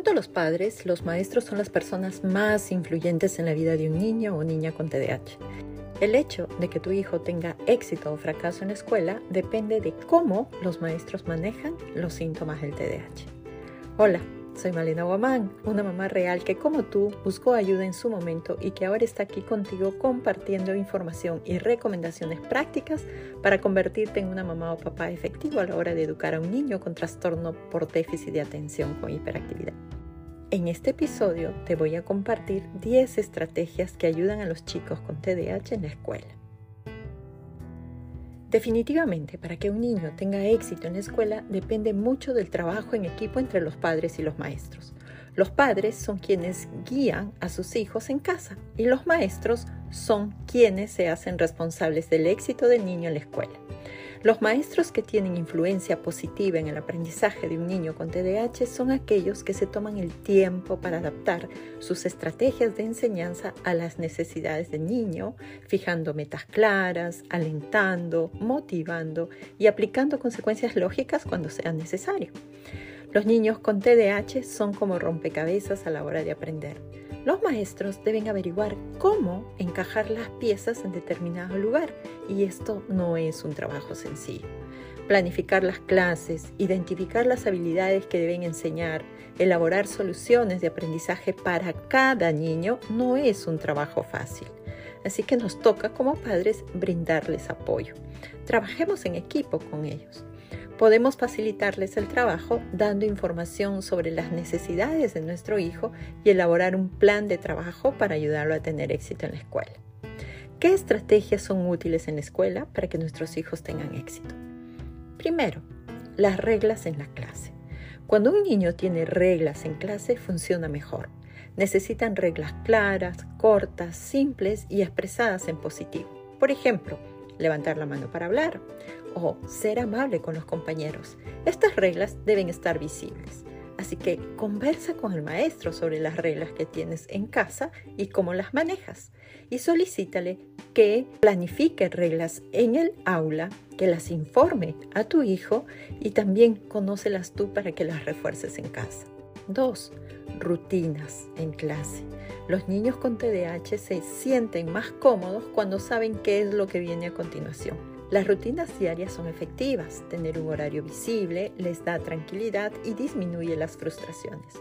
Junto a los padres, los maestros son las personas más influyentes en la vida de un niño o niña con TDAH. El hecho de que tu hijo tenga éxito o fracaso en la escuela depende de cómo los maestros manejan los síntomas del TDAH. Hola, soy Malena Guamán, una mamá real que como tú buscó ayuda en su momento y que ahora está aquí contigo compartiendo información y recomendaciones prácticas para convertirte en una mamá o papá efectivo a la hora de educar a un niño con trastorno por déficit de atención con hiperactividad. En este episodio te voy a compartir 10 estrategias que ayudan a los chicos con TDAH en la escuela. Definitivamente, para que un niño tenga éxito en la escuela depende mucho del trabajo en equipo entre los padres y los maestros. Los padres son quienes guían a sus hijos en casa y los maestros son quienes se hacen responsables del éxito del niño en la escuela. Los maestros que tienen influencia positiva en el aprendizaje de un niño con TDAH son aquellos que se toman el tiempo para adaptar sus estrategias de enseñanza a las necesidades del niño, fijando metas claras, alentando, motivando y aplicando consecuencias lógicas cuando sea necesario. Los niños con TDAH son como rompecabezas a la hora de aprender. Los maestros deben averiguar cómo encajar las piezas en determinado lugar y esto no es un trabajo sencillo. Planificar las clases, identificar las habilidades que deben enseñar, elaborar soluciones de aprendizaje para cada niño no es un trabajo fácil. Así que nos toca como padres brindarles apoyo. Trabajemos en equipo con ellos podemos facilitarles el trabajo dando información sobre las necesidades de nuestro hijo y elaborar un plan de trabajo para ayudarlo a tener éxito en la escuela. ¿Qué estrategias son útiles en la escuela para que nuestros hijos tengan éxito? Primero, las reglas en la clase. Cuando un niño tiene reglas en clase, funciona mejor. Necesitan reglas claras, cortas, simples y expresadas en positivo. Por ejemplo, levantar la mano para hablar o ser amable con los compañeros. Estas reglas deben estar visibles. Así que conversa con el maestro sobre las reglas que tienes en casa y cómo las manejas. Y solicítale que planifique reglas en el aula, que las informe a tu hijo y también conócelas tú para que las refuerces en casa. 2. Rutinas en clase. Los niños con TDAH se sienten más cómodos cuando saben qué es lo que viene a continuación. Las rutinas diarias son efectivas. Tener un horario visible les da tranquilidad y disminuye las frustraciones.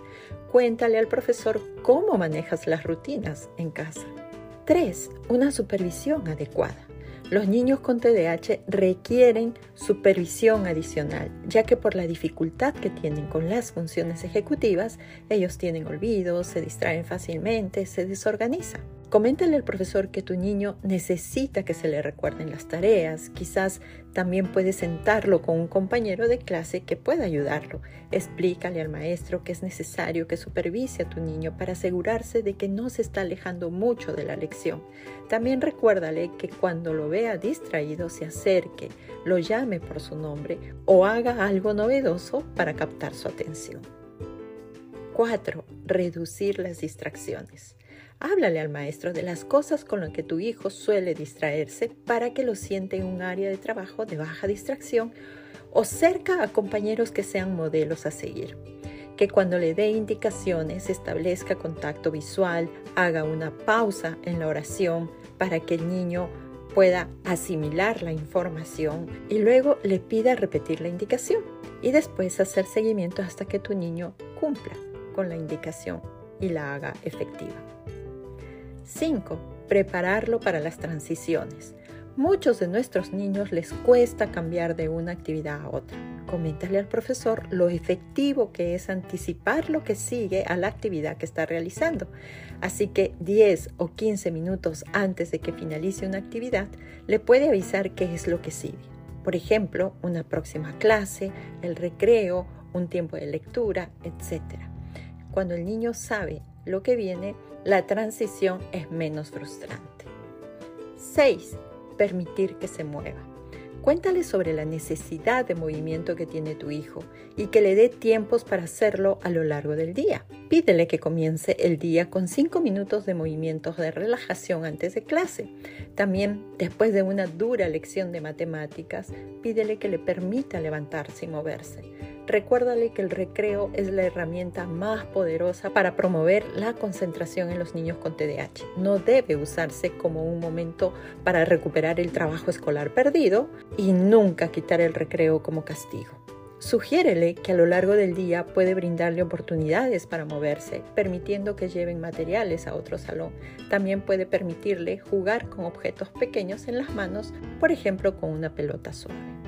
Cuéntale al profesor cómo manejas las rutinas en casa. 3. Una supervisión adecuada. Los niños con TDAH requieren supervisión adicional, ya que por la dificultad que tienen con las funciones ejecutivas, ellos tienen olvidos, se distraen fácilmente, se desorganizan. Coméntale al profesor que tu niño necesita que se le recuerden las tareas. Quizás también puedes sentarlo con un compañero de clase que pueda ayudarlo. Explícale al maestro que es necesario que supervise a tu niño para asegurarse de que no se está alejando mucho de la lección. También recuérdale que cuando lo vea distraído se acerque, lo llame por su nombre o haga algo novedoso para captar su atención. 4. Reducir las distracciones. Háblale al maestro de las cosas con las que tu hijo suele distraerse para que lo siente en un área de trabajo de baja distracción o cerca a compañeros que sean modelos a seguir. Que cuando le dé indicaciones establezca contacto visual, haga una pausa en la oración para que el niño pueda asimilar la información y luego le pida repetir la indicación y después hacer seguimiento hasta que tu niño cumpla con la indicación y la haga efectiva. 5. Prepararlo para las transiciones. Muchos de nuestros niños les cuesta cambiar de una actividad a otra. Coméntale al profesor lo efectivo que es anticipar lo que sigue a la actividad que está realizando. Así que 10 o 15 minutos antes de que finalice una actividad, le puede avisar qué es lo que sigue. Por ejemplo, una próxima clase, el recreo, un tiempo de lectura, etc. Cuando el niño sabe lo que viene, la transición es menos frustrante. 6. Permitir que se mueva. Cuéntale sobre la necesidad de movimiento que tiene tu hijo y que le dé tiempos para hacerlo a lo largo del día. Pídele que comience el día con 5 minutos de movimientos de relajación antes de clase. También, después de una dura lección de matemáticas, pídele que le permita levantarse y moverse. Recuérdale que el recreo es la herramienta más poderosa para promover la concentración en los niños con TDAH. No debe usarse como un momento para recuperar el trabajo escolar perdido y nunca quitar el recreo como castigo. Sugiérele que a lo largo del día puede brindarle oportunidades para moverse, permitiendo que lleven materiales a otro salón. También puede permitirle jugar con objetos pequeños en las manos, por ejemplo con una pelota suave.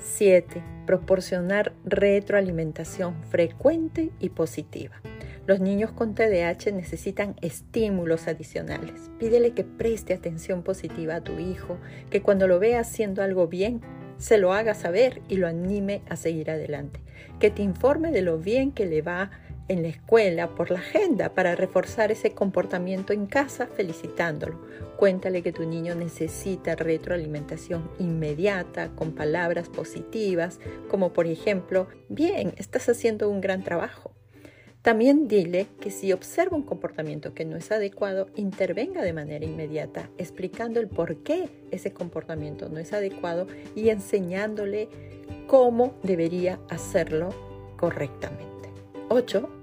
7. Proporcionar retroalimentación frecuente y positiva. Los niños con TDAH necesitan estímulos adicionales. Pídele que preste atención positiva a tu hijo, que cuando lo vea haciendo algo bien, se lo haga saber y lo anime a seguir adelante. Que te informe de lo bien que le va en la escuela por la agenda para reforzar ese comportamiento en casa felicitándolo. Cuéntale que tu niño necesita retroalimentación inmediata con palabras positivas como por ejemplo, bien, estás haciendo un gran trabajo. También dile que si observa un comportamiento que no es adecuado, intervenga de manera inmediata, explicando el por qué ese comportamiento no es adecuado y enseñándole cómo debería hacerlo correctamente. 8.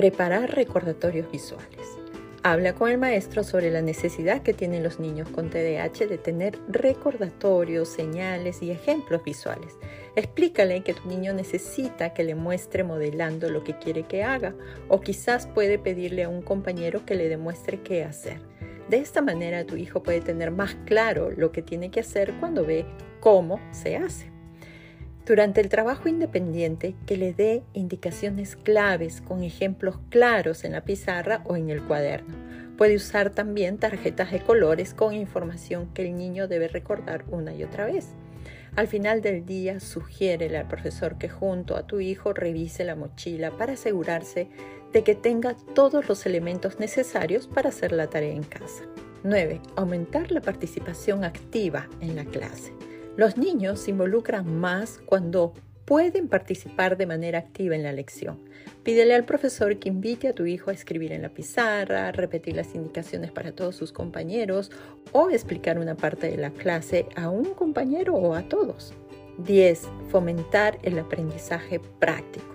Preparar recordatorios visuales. Habla con el maestro sobre la necesidad que tienen los niños con TDAH de tener recordatorios, señales y ejemplos visuales. Explícale que tu niño necesita que le muestre modelando lo que quiere que haga o quizás puede pedirle a un compañero que le demuestre qué hacer. De esta manera tu hijo puede tener más claro lo que tiene que hacer cuando ve cómo se hace. Durante el trabajo independiente, que le dé indicaciones claves con ejemplos claros en la pizarra o en el cuaderno. Puede usar también tarjetas de colores con información que el niño debe recordar una y otra vez. Al final del día, sugiérele al profesor que junto a tu hijo revise la mochila para asegurarse de que tenga todos los elementos necesarios para hacer la tarea en casa. 9. Aumentar la participación activa en la clase. Los niños se involucran más cuando pueden participar de manera activa en la lección. Pídele al profesor que invite a tu hijo a escribir en la pizarra, repetir las indicaciones para todos sus compañeros o explicar una parte de la clase a un compañero o a todos. 10. Fomentar el aprendizaje práctico.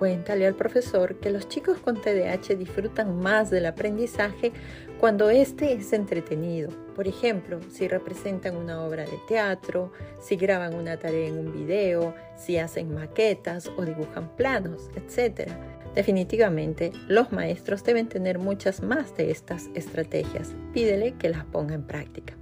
Cuéntale al profesor que los chicos con TDAH disfrutan más del aprendizaje cuando éste es entretenido. Por ejemplo, si representan una obra de teatro, si graban una tarea en un video, si hacen maquetas o dibujan planos, etc. Definitivamente, los maestros deben tener muchas más de estas estrategias. Pídele que las ponga en práctica.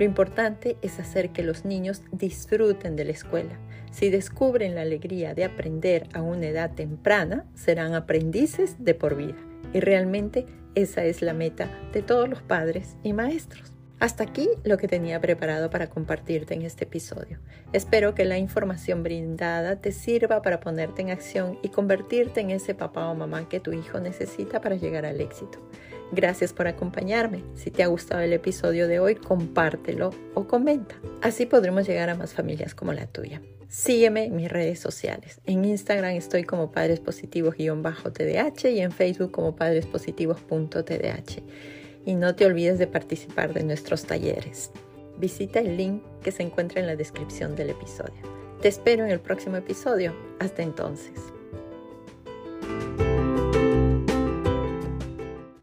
Lo importante es hacer que los niños disfruten de la escuela. Si descubren la alegría de aprender a una edad temprana, serán aprendices de por vida. Y realmente esa es la meta de todos los padres y maestros. Hasta aquí lo que tenía preparado para compartirte en este episodio. Espero que la información brindada te sirva para ponerte en acción y convertirte en ese papá o mamá que tu hijo necesita para llegar al éxito. Gracias por acompañarme. Si te ha gustado el episodio de hoy, compártelo o comenta. Así podremos llegar a más familias como la tuya. Sígueme en mis redes sociales. En Instagram estoy como Padres Positivos-TDH y en Facebook como padrespositivos.tdh. Y no te olvides de participar de nuestros talleres. Visita el link que se encuentra en la descripción del episodio. Te espero en el próximo episodio. Hasta entonces.